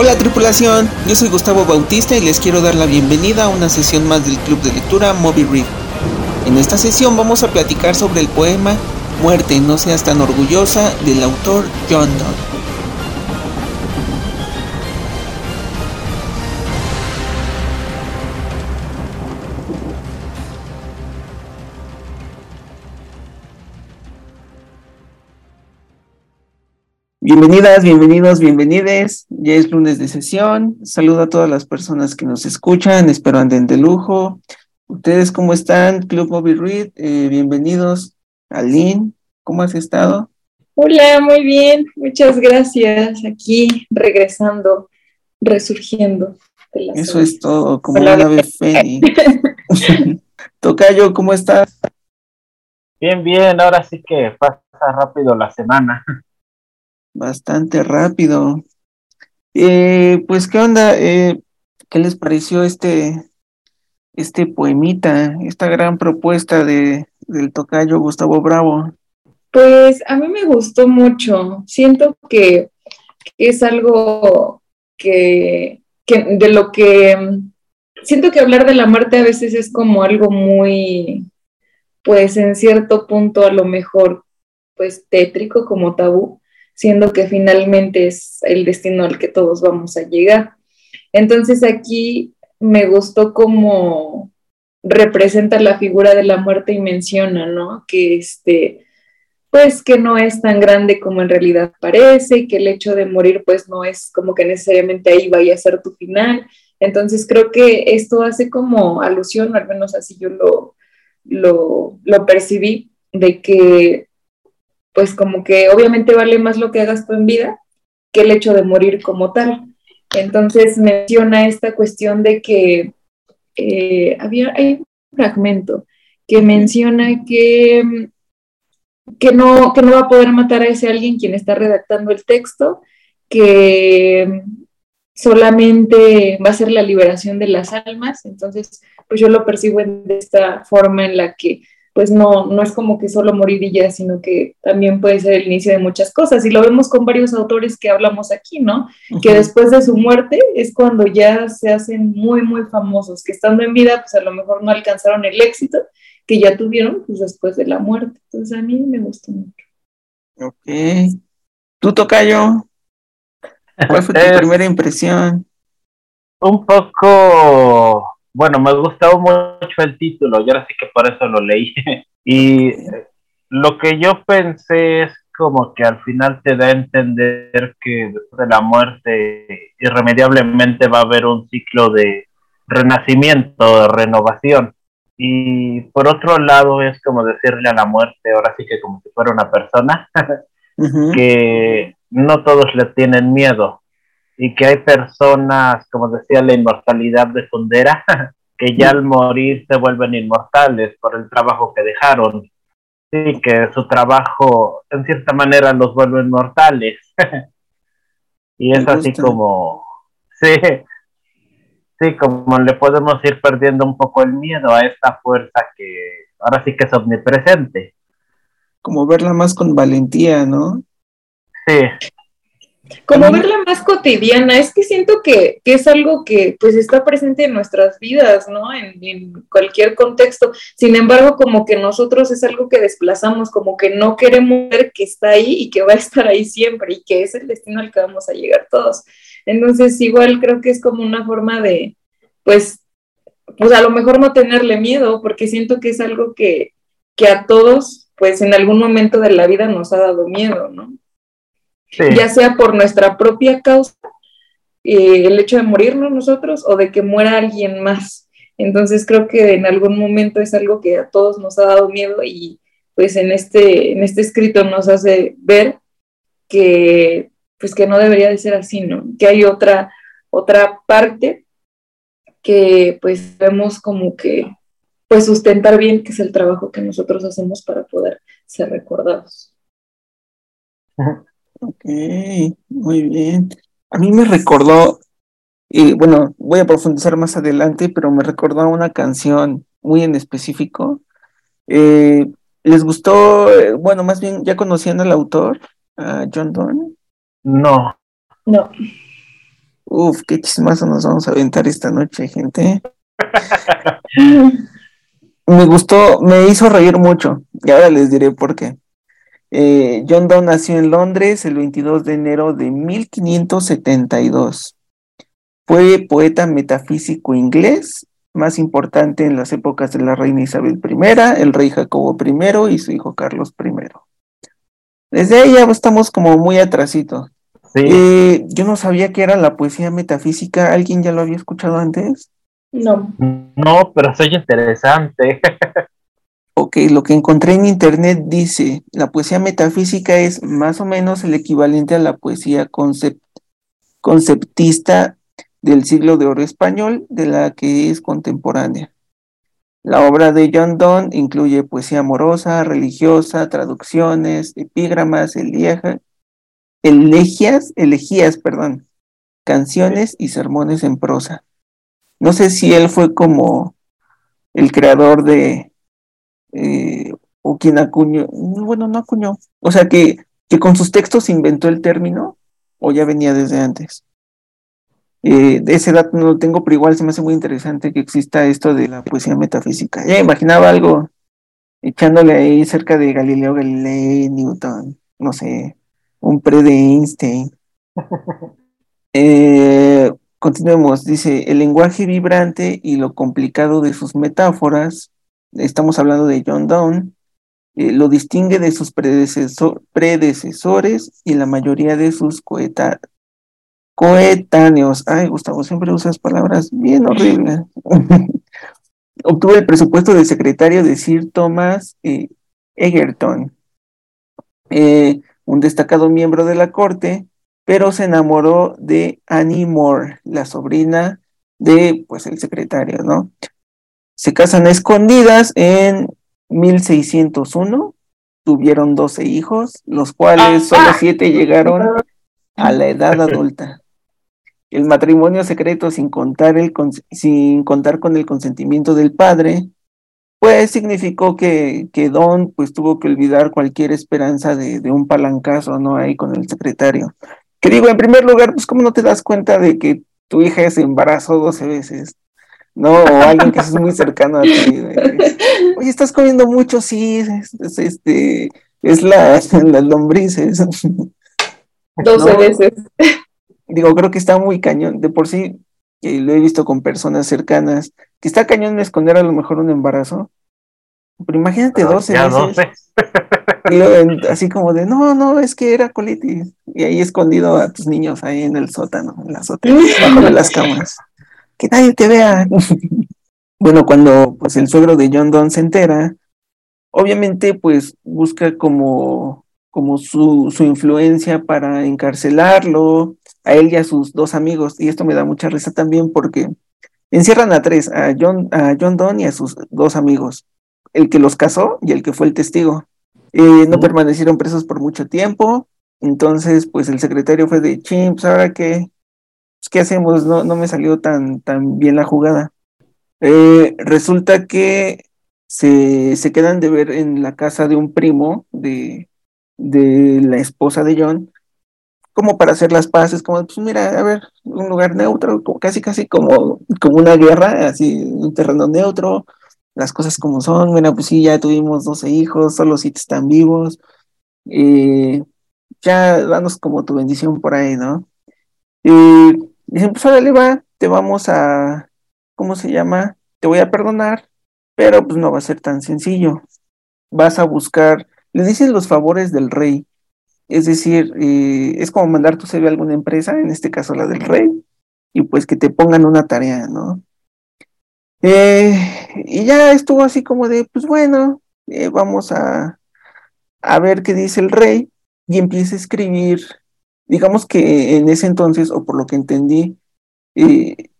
Hola tripulación, yo soy Gustavo Bautista y les quiero dar la bienvenida a una sesión más del Club de Lectura Moby Read. En esta sesión vamos a platicar sobre el poema Muerte, no seas tan orgullosa del autor John Donne. Bienvenidas, bienvenidos, bienvenides. Ya es lunes de sesión. Saludo a todas las personas que nos escuchan. Espero anden de lujo. ¿Ustedes cómo están? Club Bobby Reed, eh, bienvenidos. Aline, ¿cómo has estado? Hola, muy bien. Muchas gracias. Aquí regresando, resurgiendo. Eso es todo, como la ave fénix. Tocayo, ¿cómo estás? Bien, bien. Ahora sí que pasa rápido la semana bastante rápido. Eh, pues, ¿qué onda? Eh, ¿Qué les pareció este, este poemita, esta gran propuesta de, del tocayo Gustavo Bravo? Pues a mí me gustó mucho. Siento que, es algo que, que, de lo que siento que hablar de la muerte a veces es como algo muy, pues en cierto punto a lo mejor, pues tétrico como tabú, siendo que finalmente es el destino al que todos vamos a llegar. Entonces aquí me gustó cómo representa la figura de la muerte y menciona, ¿no? Que este, pues que no es tan grande como en realidad parece, que el hecho de morir pues no es como que necesariamente ahí vaya a ser tu final. Entonces creo que esto hace como alusión, al menos así yo lo, lo, lo percibí, de que pues como que obviamente vale más lo que hagas tú en vida que el hecho de morir como tal. Entonces menciona esta cuestión de que eh, había, hay un fragmento que menciona que, que, no, que no va a poder matar a ese alguien quien está redactando el texto, que solamente va a ser la liberación de las almas. Entonces, pues yo lo percibo de esta forma en la que pues no, no es como que solo morir y ya, sino que también puede ser el inicio de muchas cosas. Y lo vemos con varios autores que hablamos aquí, ¿no? Que después de su muerte es cuando ya se hacen muy, muy famosos, que estando en vida, pues a lo mejor no alcanzaron el éxito que ya tuvieron pues después de la muerte. Entonces a mí me gustó mucho. Ok. ¿Tú, Tocayo? ¿Cuál fue tu primera impresión? Un poco bueno, me gustó mucho el título, y ahora sí que por eso lo leí. y lo que yo pensé es como que al final te da a entender que después de la muerte irremediablemente va a haber un ciclo de renacimiento, de renovación. Y por otro lado es como decirle a la muerte, ahora sí que como si fuera una persona, que no todos le tienen miedo, y que hay personas, como decía la inmortalidad de Fundera, que ya al morir se vuelven inmortales por el trabajo que dejaron. Sí, que su trabajo en cierta manera los vuelve inmortales. y es así como, sí, sí, como le podemos ir perdiendo un poco el miedo a esta fuerza que ahora sí que es omnipresente. Como verla más con valentía, ¿no? Sí. Como verla más cotidiana, es que siento que, es algo que pues está presente en nuestras vidas, ¿no? En, cualquier contexto. Sin embargo, como que nosotros es algo que desplazamos, como que no queremos ver que está ahí y que va a estar ahí siempre y que es el destino al que vamos a llegar todos. Entonces, igual creo que es como una forma de, pues, pues a lo mejor no tenerle miedo, porque siento que es algo que, que a todos, pues en algún momento de la vida nos ha dado miedo, ¿no? Ya sea por nuestra propia causa, eh, el hecho de morirnos nosotros o de que muera alguien más. Entonces creo que en algún momento es algo que a todos nos ha dado miedo y pues en este, en este escrito nos hace ver que pues que no debería de ser así, ¿no? Que hay otra, otra parte que pues vemos como que pues sustentar bien, que es el trabajo que nosotros hacemos para poder ser recordados. Ok, muy bien. A mí me recordó, y bueno, voy a profundizar más adelante, pero me recordó una canción muy en específico. Eh, ¿Les gustó, eh, bueno, más bien, ya conocían al autor, a John Donne? No. No. Uf, qué chismazo nos vamos a aventar esta noche, gente. me gustó, me hizo reír mucho, y ahora les diré por qué. Eh, John Donne nació en Londres el 22 de enero de 1572. Fue poeta metafísico inglés, más importante en las épocas de la reina Isabel I, el rey Jacobo I y su hijo Carlos I. Desde ahí ya estamos como muy atrasito. Eh, yo no sabía que era la poesía metafísica. ¿Alguien ya lo había escuchado antes? No. No, pero soy interesante. ok, lo que encontré en internet dice, la poesía metafísica es más o menos el equivalente a la poesía conceptista del siglo de oro español, de la que es contemporánea. La obra de John Donne incluye poesía amorosa, religiosa, traducciones, epígramas, elegías, elegías, perdón, canciones y sermones en prosa. No sé si él fue como el creador de, eh, o quien acuñó, bueno, no acuñó, o sea, que, que con sus textos inventó el término, o ya venía desde antes. Eh, de ese dato no lo tengo, pero igual se me hace muy interesante que exista esto de la poesía metafísica. Ya imaginaba algo echándole ahí cerca de Galileo Galilei, Newton, no sé, un pre de Einstein. Eh, continuemos, dice, el lenguaje vibrante y lo complicado de sus metáforas, estamos hablando de John Donne, eh, lo distingue de sus predecesores y la mayoría de sus coetáneos. Ay, Gustavo, siempre usas palabras bien horribles. Obtuvo el presupuesto de secretario de Sir Thomas eh, Egerton, eh, un destacado miembro de la corte, pero se enamoró de Annie Moore, la sobrina de, pues, el secretario, ¿no? Se casan escondidas en 1601, tuvieron 12 hijos, los cuales solo siete llegaron a la edad adulta. El matrimonio secreto sin contar, el, sin contar con el consentimiento del padre, pues significó que, que Don pues tuvo que olvidar cualquier esperanza de, de, un palancazo, ¿no? Ahí con el secretario. Que digo, en primer lugar, pues cómo no te das cuenta de que tu hija se embarazó 12 veces, ¿no? O alguien que es muy cercano a ti. Oye, estás comiendo mucho, sí, es, este, es la, las lombrices. 12 veces digo, creo que está muy cañón. De por sí, que lo he visto con personas cercanas, que está cañón esconder a lo mejor un embarazo. Pero imagínate 12 veces. Y así como de, no, no, es que era colitis. Y ahí escondido a tus niños ahí en el sótano, en la sótano, bajo de las camas. Que nadie te vea. bueno, cuando pues el suegro de John Donne se entera, obviamente pues busca como, como su, su influencia para encarcelarlo, a él y a sus dos amigos, y esto me da mucha risa también porque encierran a tres, a John, a John Donne y a sus dos amigos, el que los casó y el que fue el testigo. Eh, no permanecieron presos por mucho tiempo, entonces pues el secretario fue de chimps, ahora qué, pues, qué hacemos, no, no me salió tan, tan bien la jugada. Eh, resulta que se, se quedan de ver en la casa de un primo de, de la esposa de John, como para hacer las paces, como, pues mira, a ver, un lugar neutro, casi casi como, como una guerra, así, un terreno neutro, las cosas como son, bueno, pues sí, ya tuvimos 12 hijos, solo si están vivos, eh, ya danos como tu bendición por ahí, ¿no? Y dicen, pues órale va, te vamos a, ¿cómo se llama? Te voy a perdonar, pero pues no va a ser tan sencillo. Vas a buscar, le dicen los favores del rey, es decir, eh, es como mandar tu CV a alguna empresa, en este caso la del rey, y pues que te pongan una tarea, ¿no? Eh, y ya estuvo así como de, pues bueno, eh, vamos a, a ver qué dice el rey, y empieza a escribir, digamos que en ese entonces, o por lo que entendí,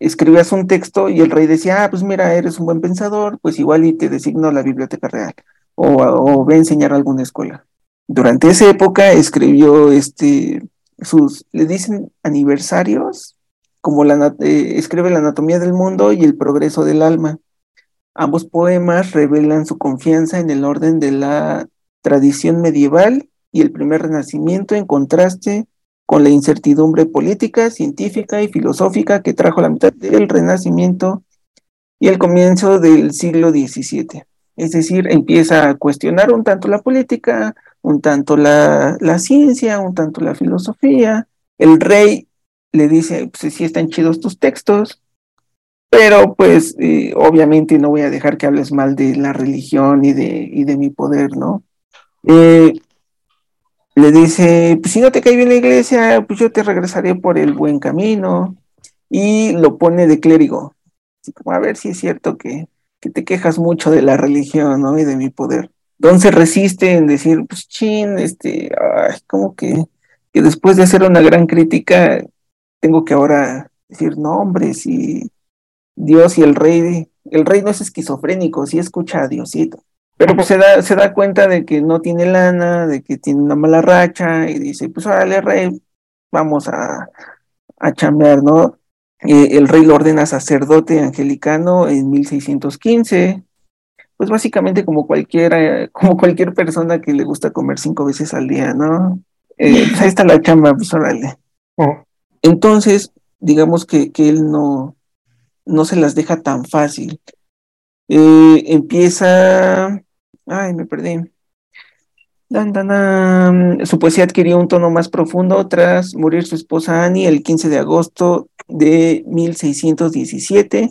escribías un texto y el rey decía, ah, pues mira, eres un buen pensador, pues igual y te designo la biblioteca real, o, o ve a enseñar a alguna escuela durante esa época escribió este, sus, le dicen aniversarios, como la, eh, escribe la anatomía del mundo y el progreso del alma. Ambos poemas revelan su confianza en el orden de la tradición medieval y el primer renacimiento en contraste con la incertidumbre política, científica y filosófica que trajo la mitad del Renacimiento y el comienzo del siglo XVII. Es decir, empieza a cuestionar un tanto la política, un tanto la, ciencia, un tanto la filosofía. El rey le dice, pues sí están chidos tus textos, pero pues eh, obviamente no voy a dejar que hables mal de la religión y de, y de mi poder, ¿no? Eh, le dice, pues si no te cae bien la iglesia, pues yo te regresaré por el buen camino. Y lo pone de clérigo. Así como, a ver si es cierto que, que te quejas mucho de la religión, ¿no? Y de mi poder. Entonces resiste en decir, pues chin, este, ay, como que, que después de hacer una gran crítica, tengo que ahora decir, no, hombre, si Dios y el rey, el rey no es esquizofrénico, sí escucha a Diosito. Pero pues se da, se da cuenta de que no tiene lana, de que tiene una mala racha, y dice, pues órale, rey, vamos a, a chambear, ¿no? Eh, el rey lo ordena sacerdote angelicano en 1615, pues básicamente como cualquiera, como cualquier persona que le gusta comer cinco veces al día, ¿no? Eh, pues ahí está la chamba, pues órale. Oh. Entonces, digamos que, que él no, no se las deja tan fácil. Eh, empieza, ay, me perdí. Su poesía adquirió un tono más profundo tras morir su esposa Annie el 15 de agosto de 1617,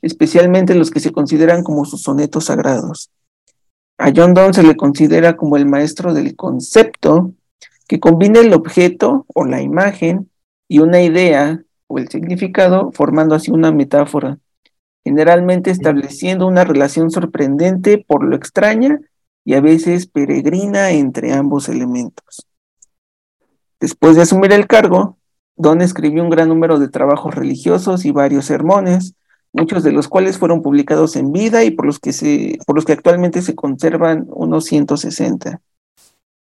especialmente los que se consideran como sus sonetos sagrados. A John Donne se le considera como el maestro del concepto que combina el objeto o la imagen y una idea o el significado, formando así una metáfora, generalmente estableciendo una relación sorprendente por lo extraña y a veces peregrina entre ambos elementos. Después de asumir el cargo, Don escribió un gran número de trabajos religiosos y varios sermones, muchos de los cuales fueron publicados en vida y por los que, se, por los que actualmente se conservan unos 160.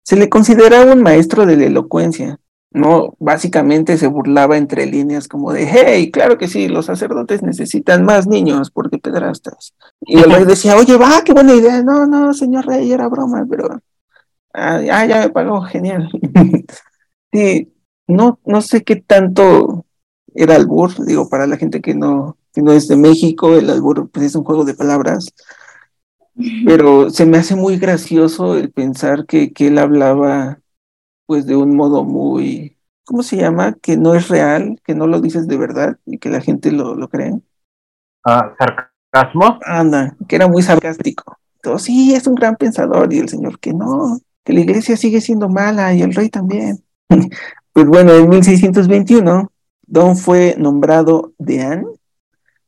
Se le considera un maestro de la elocuencia, ¿no? Básicamente se burlaba entre líneas como de, hey, claro que sí, los sacerdotes necesitan más niños porque pedrastas. Y el rey decía, oye, va, qué buena idea. No, no, señor rey, era broma, pero... Ah, ya me pagó, genial. sí, no, no sé qué tanto era albur, digo, para la gente que no, que no es de México, el albur pues, es un juego de palabras, pero se me hace muy gracioso el pensar que, que él hablaba pues de un modo muy, ¿cómo se llama? Que no es real, que no lo dices de verdad y que la gente lo, lo cree. Ah, sarcasmo. Anda, que era muy sarcástico. Todo, sí, es un gran pensador y el señor que no, que la iglesia sigue siendo mala y el rey también. pues bueno, en 1621, Don fue nombrado deán.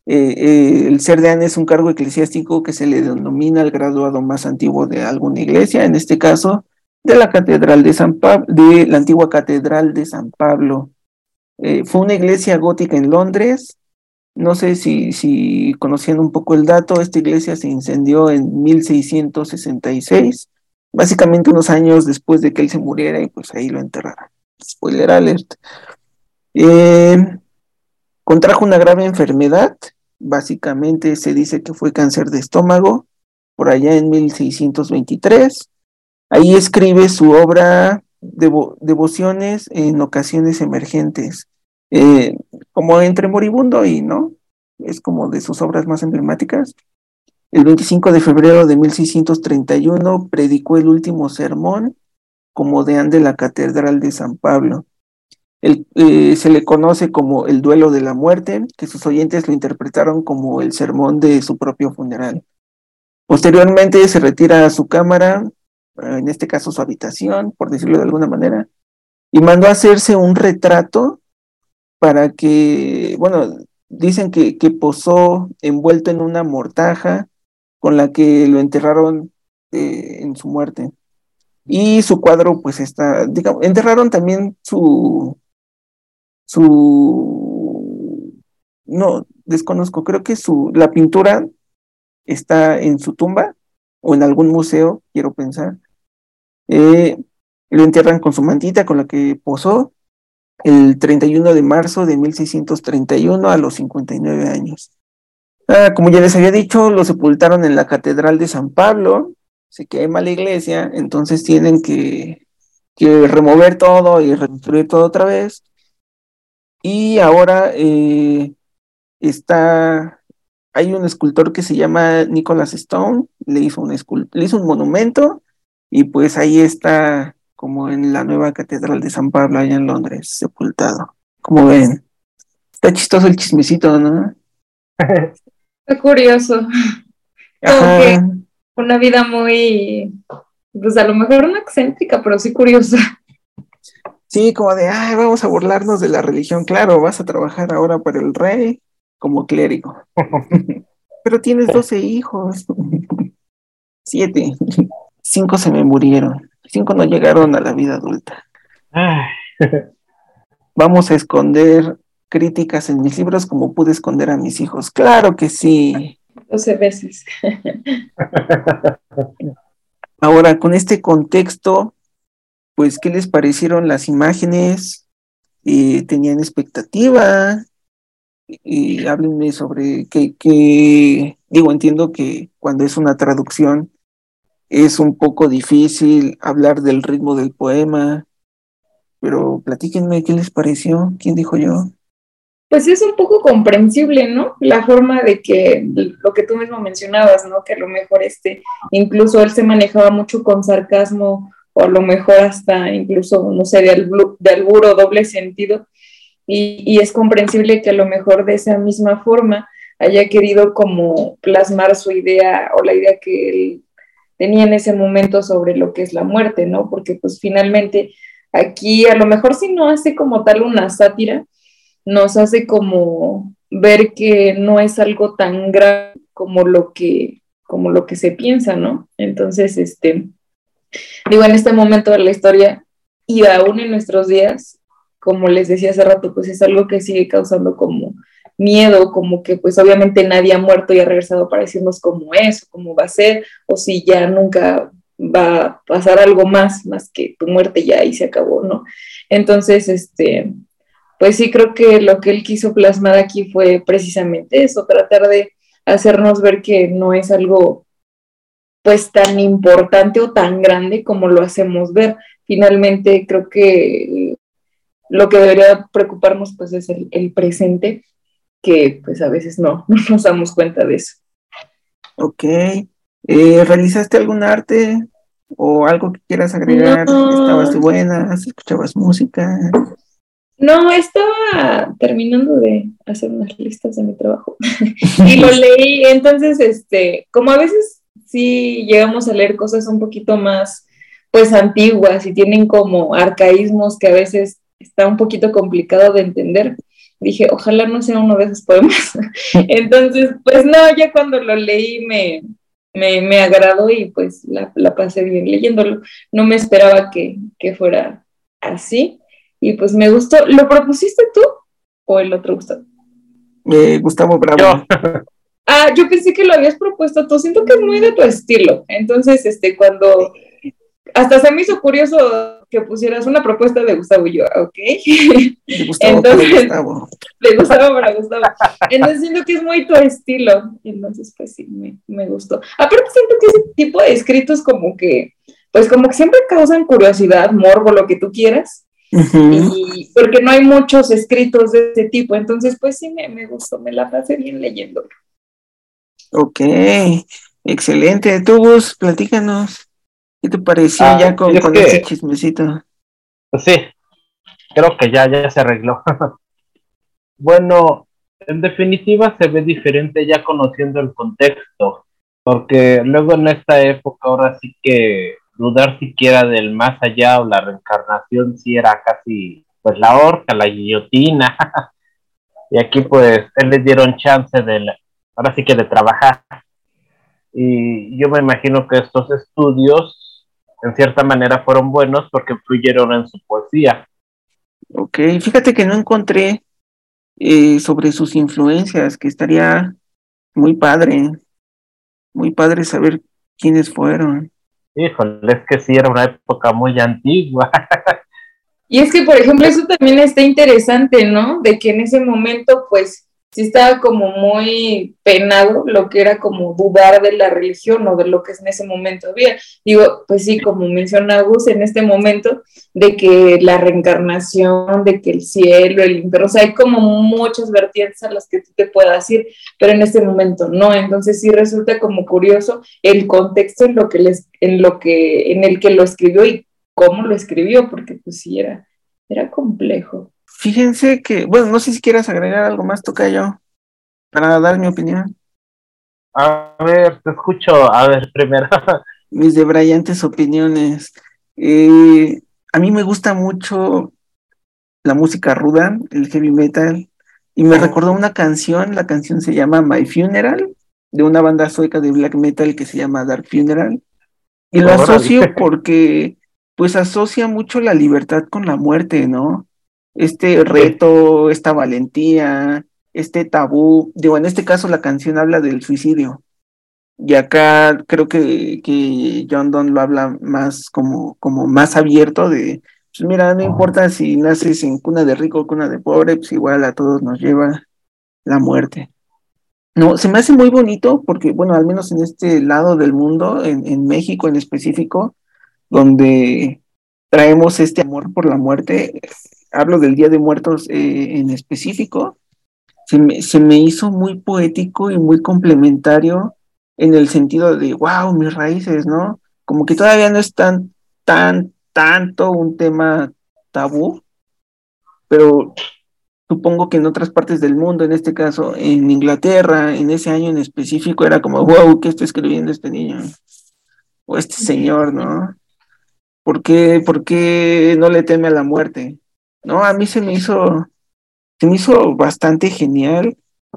Eh, eh, el ser deán es un cargo eclesiástico que se le denomina al graduado más antiguo de alguna iglesia, en este caso de la Catedral de San Pablo, de la antigua Catedral de San Pablo. Eh, fue una iglesia gótica en Londres. No sé si, si conociendo un poco el dato, esta iglesia se incendió en 1666, básicamente unos años después de que él se muriera y pues ahí lo enterraron. Spoiler alert. Eh, contrajo una grave enfermedad, básicamente se dice que fue cáncer de estómago, por allá en 1623. Ahí escribe su obra Devociones en ocasiones emergentes, eh, como entre moribundo y no, es como de sus obras más emblemáticas. El 25 de febrero de 1631 predicó el último sermón como deán de la Catedral de San Pablo. Eh, se le conoce como el duelo de la muerte, que sus oyentes lo interpretaron como el sermón de su propio funeral. Posteriormente se retira a su cámara en este caso su habitación, por decirlo de alguna manera, y mandó a hacerse un retrato para que, bueno, dicen que, que posó envuelto en una mortaja con la que lo enterraron eh, en su muerte. Y su cuadro, pues está, digamos, enterraron también su, su, no, desconozco, creo que su, la pintura está en su tumba o en algún museo, quiero pensar, eh, lo entierran con su mantita con la que posó el 31 de marzo de 1631 a los 59 años. Ah, como ya les había dicho, lo sepultaron en la Catedral de San Pablo, se quema la iglesia, entonces tienen que, que remover todo y reconstruir todo otra vez. Y ahora eh, está, hay un escultor que se llama Nicholas Stone, le hizo un, le hizo un monumento y pues ahí está como en la nueva catedral de San Pablo allá en Londres, sepultado. Como ven, está chistoso el chismecito, ¿no? Está curioso. una vida muy, pues a lo mejor una excéntrica, pero sí curiosa. Sí, como de, ay, vamos a burlarnos de la religión. Claro, vas a trabajar ahora para el rey como clérigo. Pero tienes doce hijos. Siete. Cinco se me murieron. Cinco no llegaron a la vida adulta. Vamos a esconder críticas en mis libros como pude esconder a mis hijos. Claro que sí. Doce veces. Ahora, con este contexto, pues, ¿qué les parecieron las imágenes? Eh, ¿Tenían expectativa? Y háblenme sobre qué, digo, entiendo que cuando es una traducción es un poco difícil hablar del ritmo del poema, pero platíquenme qué les pareció, quién dijo yo. Pues es un poco comprensible, ¿no? La forma de que, lo que tú mismo mencionabas, ¿no? Que a lo mejor este, incluso él se manejaba mucho con sarcasmo o a lo mejor hasta incluso, no sé, de, alburo, doble sentido. Y, es comprensible que a lo mejor de esa misma forma haya querido como plasmar su idea o la idea que él tenía en ese momento sobre lo que es la muerte, ¿no? Porque pues finalmente aquí a lo mejor si no hace como tal una sátira, nos hace como ver que no es algo tan grave como lo que como lo que se piensa, ¿no? Entonces, este, Digo, en este momento de la historia y aún en nuestros días, como les decía hace rato, pues es algo que sigue causando como miedo, como que pues obviamente nadie ha muerto y ha regresado para decirnos cómo es, cómo va a ser, o si ya nunca va a pasar algo más, más que tu muerte ya y se acabó, ¿no? Entonces, este, pues sí creo que lo que él quiso plasmar aquí fue precisamente eso, tratar de hacernos ver que no es algo pues tan importante o tan grande como lo hacemos ver. Finalmente creo que lo que debería preocuparnos pues es el, presente, que pues a veces no, no nos damos cuenta de eso. Ok. Eh, ¿Realizaste algún arte o algo que quieras agregar? ¿Estabas buena? ¿Escuchabas música? No, estaba terminando de hacer unas listas de mi trabajo y lo leí, entonces, este, como a veces sí llegamos a leer cosas un poquito más, pues, antiguas y tienen como arcaísmos que a veces está un poquito complicado de entender. Dije, ojalá no sea uno de esos poemas. Entonces, pues no, ya cuando lo leí me, me, agradó y pues la, pasé bien leyéndolo. No me esperaba que, que fuera así y pues me gustó. ¿Lo propusiste tú o el otro Gustavo? Eh, Gustavo Bravo. Ah, yo pensé que lo habías propuesto tú. Siento que es muy de tu estilo. Entonces, este, cuando hasta se me hizo curioso que pusieras una propuesta de Gustavo y yo, ¿ok? De Gustavo Entonces, Gustavo. De Gustavo para Gustavo. Entonces siento que es muy tu estilo. Entonces, pues sí, me, me gustó. Aparte siento que ese tipo de escritos como que, pues como que siempre causan curiosidad, morbo, lo que tú quieras. y porque no hay muchos escritos de ese tipo, entonces pues sí me, me gustó, me la pasé bien leyéndolo. Ok, excelente. Tú, Gus, platícanos. ¿Qué te pareció ah, ya con, ese chismecito? Pues sí, creo que ya, ya se arregló. bueno, en definitiva se ve diferente ya conociendo el contexto, porque luego en esta época ahora sí que dudar siquiera del más allá o la reencarnación sí era casi pues la horca, la guillotina. y aquí pues él les dieron chance de ahora sí que de trabajar. Y yo me imagino que estos estudios, en cierta manera, fueron buenos porque influyeron en su poesía. Ok, fíjate que no encontré eh, sobre sus influencias, que estaría muy padre, muy padre saber quiénes fueron. Híjole, es que sí, era una época muy antigua. Y es que, por ejemplo, eso también está interesante, ¿no? De que en ese momento, pues, sí estaba como muy penado lo que era como dudar de la religión o de lo que en ese momento había. Digo, pues sí, como menciona Gus, en este momento, de que la reencarnación, de que el cielo, el infierno, o sea, hay como muchas vertientes a las que tú te puedas ir, pero en este momento no. Entonces sí resulta como curioso el contexto en lo que les, en lo que, en el que lo escribió y cómo lo escribió, porque pues sí era, era complejo. Fíjense que, bueno, no sé si quieras agregar algo más, toca yo, para dar mi opinión. A ver, te escucho, a ver, primero. Mis de brillantes opiniones. Eh, a mí me gusta mucho la música ruda, el heavy metal, y me recordó una canción, la canción se llama My Funeral, de una banda sueca de black metal que se llama Dark Funeral. Y lo asocio porque, pues, asocia mucho la libertad con la muerte, ¿no? Este reto, esta valentía, este tabú. Digo, en este caso la canción habla del suicidio. Y acá creo que, que John Donne lo habla más como, como más abierto de, pues mira, no importa si naces en cuna de rico o cuna de pobre, pues igual a todos nos lleva la muerte. No, se me hace muy bonito porque, bueno, al menos en este lado del mundo, en, en México en específico, donde traemos este amor por la muerte, hablo del Día de Muertos eh, en específico, se me, se me hizo muy poético y muy complementario en el sentido de, wow, mis raíces, ¿no? Como que todavía no es tan, tan, tanto un tema tabú, pero supongo que en otras partes del mundo, en este caso en Inglaterra, en ese año en específico, era como, wow, ¿qué está escribiendo este niño? O este señor, ¿no? ¿Por qué, ¿Por qué no le teme a la muerte? No, a mí se me hizo, se me hizo bastante genial.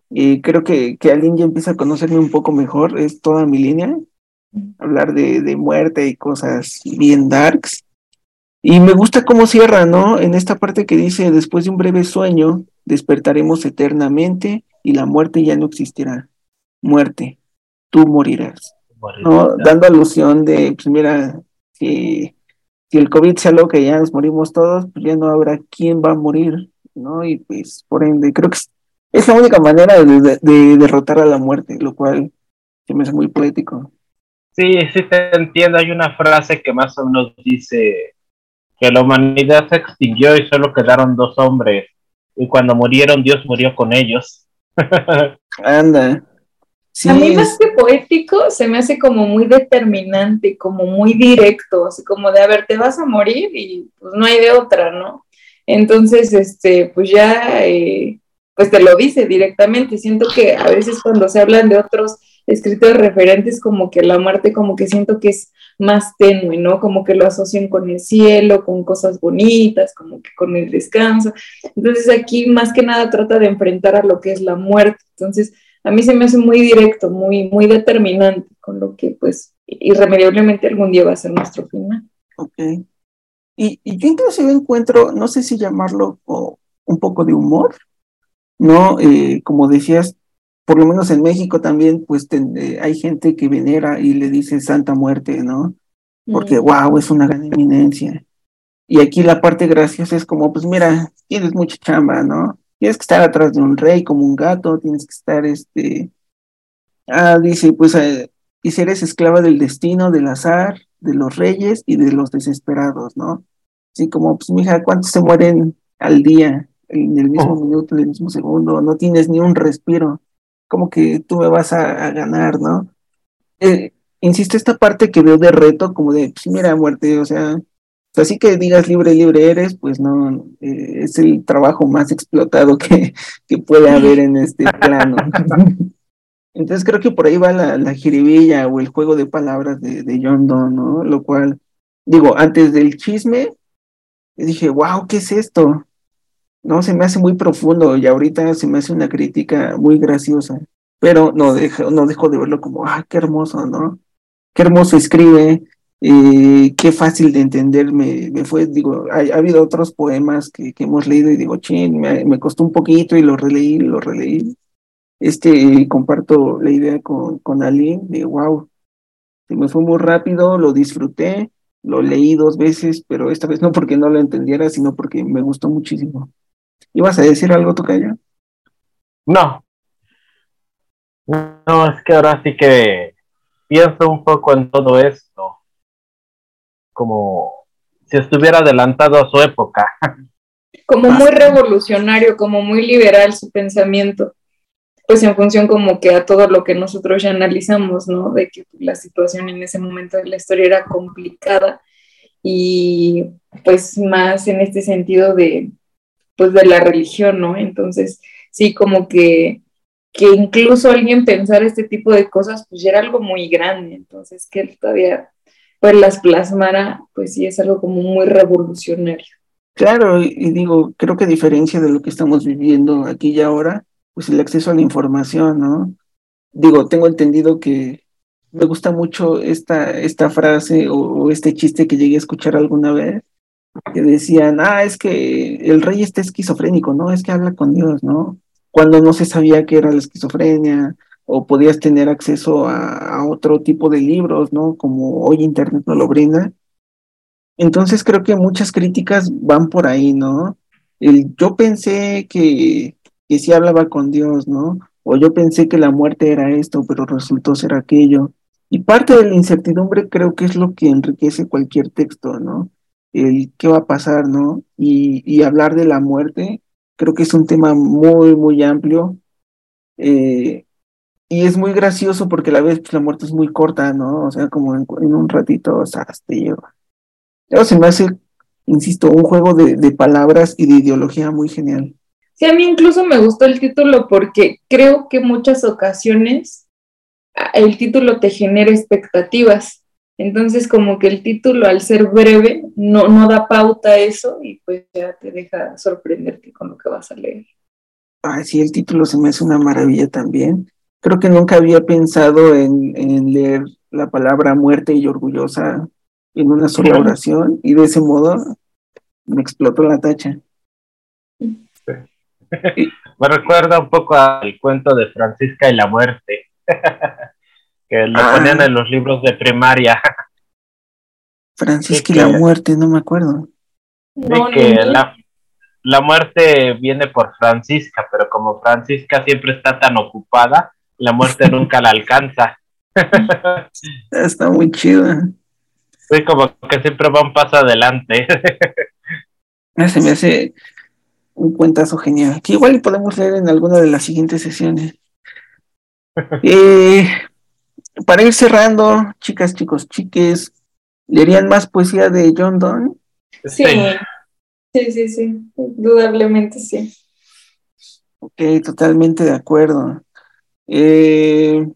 Y creo que, que alguien ya empieza a conocerme un poco mejor, es toda mi línea. Hablar de, de muerte y cosas bien darks. Y me gusta cómo cierra, ¿no? En esta parte que dice, después de un breve sueño, despertaremos eternamente y la muerte ya no existirá. Muerte, tú morirás. ¿no? Dando alusión de, pues mira, si si el COVID sea lo que ya nos morimos todos, pues ya no habrá quién va a morir, ¿no? Y pues por ende, creo que es, la única manera de, derrotar a la muerte, lo cual se me hace muy poético. Sí, sí te entiendo. Hay una frase que más o menos dice que la humanidad se extinguió y solo quedaron dos hombres. Y cuando murieron, Dios murió con ellos. Anda a mí más que poético se me hace como muy determinante, como muy directo, así como de, a ver, te vas a morir y pues no hay de otra, ¿no? Entonces, este, pues ya, eh, pues te lo dice directamente. Siento que a veces cuando se hablan de otros escritores referentes, como que la muerte, como que siento que es más tenue, ¿no? Como que lo asocian con el cielo, con cosas bonitas, como que con el descanso. Entonces aquí más que nada trata de enfrentar a lo que es la muerte. Entonces, a mí se me hace muy directo, muy, muy determinante con lo que pues irremediablemente algún día va a ser nuestro final. Ok. Y, y yo inclusive encuentro, no sé si llamarlo un poco de humor, ¿no? Eh, como decías, por lo menos en México también, pues eh, hay gente que venera y le dice Santa Muerte, ¿no? Porque, wow, mm. es una gran eminencia. Y aquí la parte graciosa es como, pues mira, tienes mucha chamba, ¿no? Tienes que estar atrás de un rey como un gato, tienes que estar, este, ah, dice, pues, eh, y si eres esclava del destino, del azar, de los reyes y de los desesperados, ¿no? Así como, pues, mija, ¿cuántos se mueren al día, en el mismo oh. minuto, en el mismo segundo? No tienes ni un respiro, como que tú me vas a, ganar, ¿no? Eh, insisto, esta parte que veo de reto, como de, pues, mira, muerte, o sea, Así que digas libre, libre eres, pues no, eh, es el trabajo más explotado que, que puede haber en este plano. Entonces creo que por ahí va la, la jiribilla o el juego de palabras de, de John Donne, ¿no? Lo cual, digo, antes del chisme, dije, wow, ¿qué es esto? No, se me hace muy profundo y ahorita se me hace una crítica muy graciosa, pero no dejo, no dejo de verlo como, ah, qué hermoso, ¿no? Qué hermoso escribe, eh, qué fácil de entender me, fue, digo, ha, habido otros poemas que, hemos leído y digo, chin, me, costó un poquito y lo releí, lo releí. Este, comparto la idea con, con Aline de, wow, se me fue muy rápido, lo disfruté, lo leí dos veces, pero esta vez no porque no lo entendiera, sino porque me gustó muchísimo. ¿Ibas a decir algo, Tocayo? No, No, es que ahora sí que pienso un poco en todo esto, como si estuviera adelantado a su época. Como muy revolucionario, como muy liberal su pensamiento, pues en función como que a todo lo que nosotros ya analizamos, ¿no? De que la situación en ese momento de la historia era complicada y pues más en este sentido de, pues de la religión, ¿no? Entonces, sí, como que que incluso alguien pensar este tipo de cosas, pues ya era algo muy grande, entonces que él todavía pues las plasmara, pues sí es algo como muy revolucionario. Claro, y, digo, creo que a diferencia de lo que estamos viviendo aquí y ahora, pues el acceso a la información, ¿no? Digo, tengo entendido que me gusta mucho esta, esta frase o, o este chiste que llegué a escuchar alguna vez, que decían, ah, es que el rey está esquizofrénico, ¿no? Es que habla con Dios, ¿no? cuando no se sabía que era la esquizofrenia o podías tener acceso a, otro tipo de libros, ¿no? Como hoy Internet no lo brinda. Entonces creo que muchas críticas van por ahí, ¿no? El, yo pensé que, que sí hablaba con Dios, ¿no? O yo pensé que la muerte era esto, pero resultó ser aquello. Y parte de la incertidumbre creo que es lo que enriquece cualquier texto, ¿no? El qué va a pasar, ¿no? Y, y hablar de la muerte Creo que es un tema muy, muy amplio. Eh, y es muy gracioso porque a la vez pues, la muerte es muy corta, ¿no? O sea, como en, un ratito, o sea, te lleva. Luego se me hace, insisto, un juego de, de palabras y de ideología muy genial. Sí, a mí incluso me gustó el título porque creo que muchas ocasiones el título te genera expectativas. Entonces, como que el título, al ser breve, no, no da pauta a eso y pues ya te deja sorprenderte con lo que vas a leer. Ah, sí, el título se me hace una maravilla también. Creo que nunca había pensado en, en leer la palabra muerte y orgullosa en una sola oración y de ese modo me explotó la tacha. me recuerda un poco al cuento de Francisca y la muerte. que lo ah. ponían en los libros de primaria. Francisca y la muerte, no me acuerdo. De que la, la muerte viene por Francisca, pero como Francisca siempre está tan ocupada, la muerte nunca la alcanza. Está muy chido. Sí, como que siempre va un paso adelante. Ah, se me hace un cuentazo genial, que igual podemos leer en alguna de las siguientes sesiones. Eh, para ir cerrando, chicas, chicos, chiques, ¿leerían más poesía de John Donne? Sí, sí, sí, sí, indudablemente sí. Ok, totalmente de acuerdo. Eh,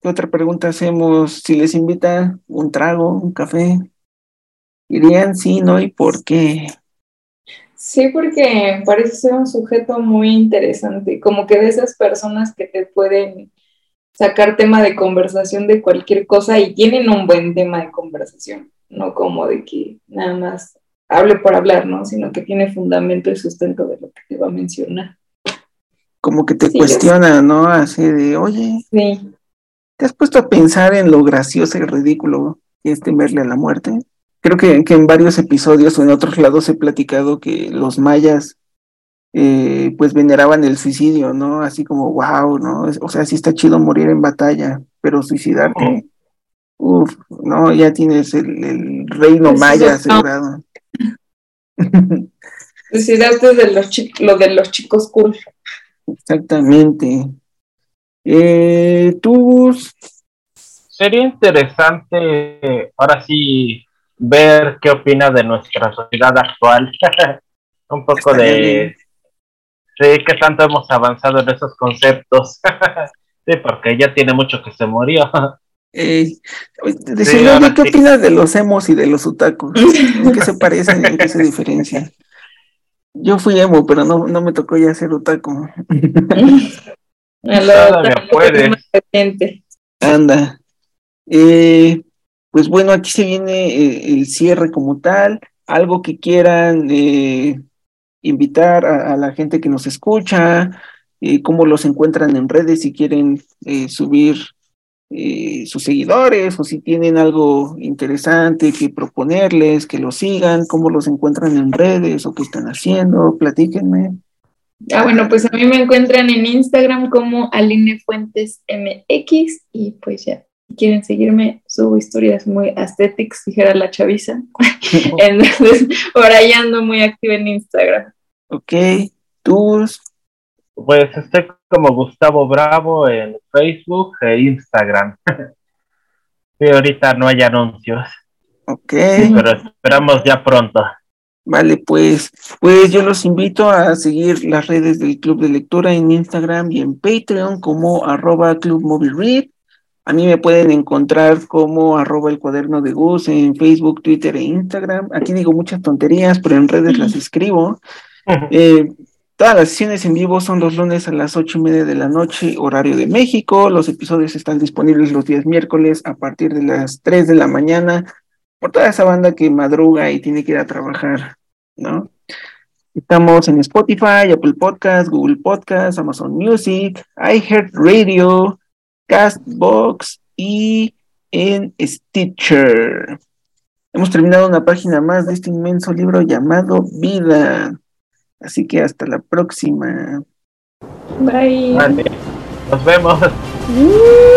¿Qué otra pregunta hacemos? Si les invita un trago, un café, ¿irían sí, no y por qué? Sí, porque parece ser un sujeto muy interesante, como que de esas personas que te pueden sacar tema de conversación de cualquier cosa y tienen un buen tema de conversación, no como de que nada más hable por hablar, ¿no? Sino que tiene fundamento y sustento de lo que te va a mencionar. Como que te cuestiona, ¿no? Así de, oye, sí. ¿te has puesto a pensar en lo gracioso y ridículo que es temerle a la muerte? Creo que, que en varios episodios o en otros lados he platicado que los mayas eh, pues veneraban el suicidio, ¿no? Así como, wow, ¿no? O sea, sí está chido morir en batalla, pero suicidarte, uff, no, ya tienes el, reino maya asegurado. Suicidarte de los lo de los chicos cool. Exactamente. Eh, ¿Tú? Sería interesante, ahora sí, ver qué opina de nuestra sociedad actual. Un poco de Sí, que tanto hemos avanzado en esos conceptos. sí, porque ya tiene mucho que se murió. Eh, ¿qué opinas de los emos y de los otakus? ¿En qué se parecen y en qué se diferencian? Yo fui emo, pero no, no me tocó ya ser otaku. Anda. Eh, pues bueno, aquí se viene eh, el cierre como tal. Algo que quieran eh, invitar a, la gente que nos escucha, eh, cómo los encuentran en redes, si quieren eh, subir eh, sus seguidores o si tienen algo interesante que proponerles, que los sigan, cómo los encuentran en redes o qué están haciendo, platíquenme. Ah, bueno, pues a mí me encuentran en Instagram como Aline Fuentes MX y pues ya, si quieren seguirme, subo historias muy aesthetics, dijera la chaviza. Entonces, por ahí ando muy activa en Instagram. Ok, tus. Pues estoy como Gustavo Bravo en Facebook e Instagram. sí, ahorita no hay anuncios. Ok. pero esperamos ya pronto. Vale, pues, pues yo los invito a seguir las redes del Club de Lectura en Instagram y en Patreon como arroba Club Read. A mí me pueden encontrar como arroba el cuaderno de Gus en Facebook, Twitter e Instagram. Aquí digo muchas tonterías, pero en redes las escribo. Eh, todas las sesiones en vivo son los lunes a las ocho y media de la noche, horario de México. Los episodios están disponibles los días miércoles a partir de las tres de la mañana por toda esa banda que madruga y tiene que ir a trabajar, ¿no? Estamos en Spotify, Apple Podcast, Google Podcast, Amazon Music, iHeartRadio, Castbox y en Stitcher. Hemos terminado una página más de este inmenso libro llamado Vida. Así que hasta la próxima. Bye. Nos vemos. Uh.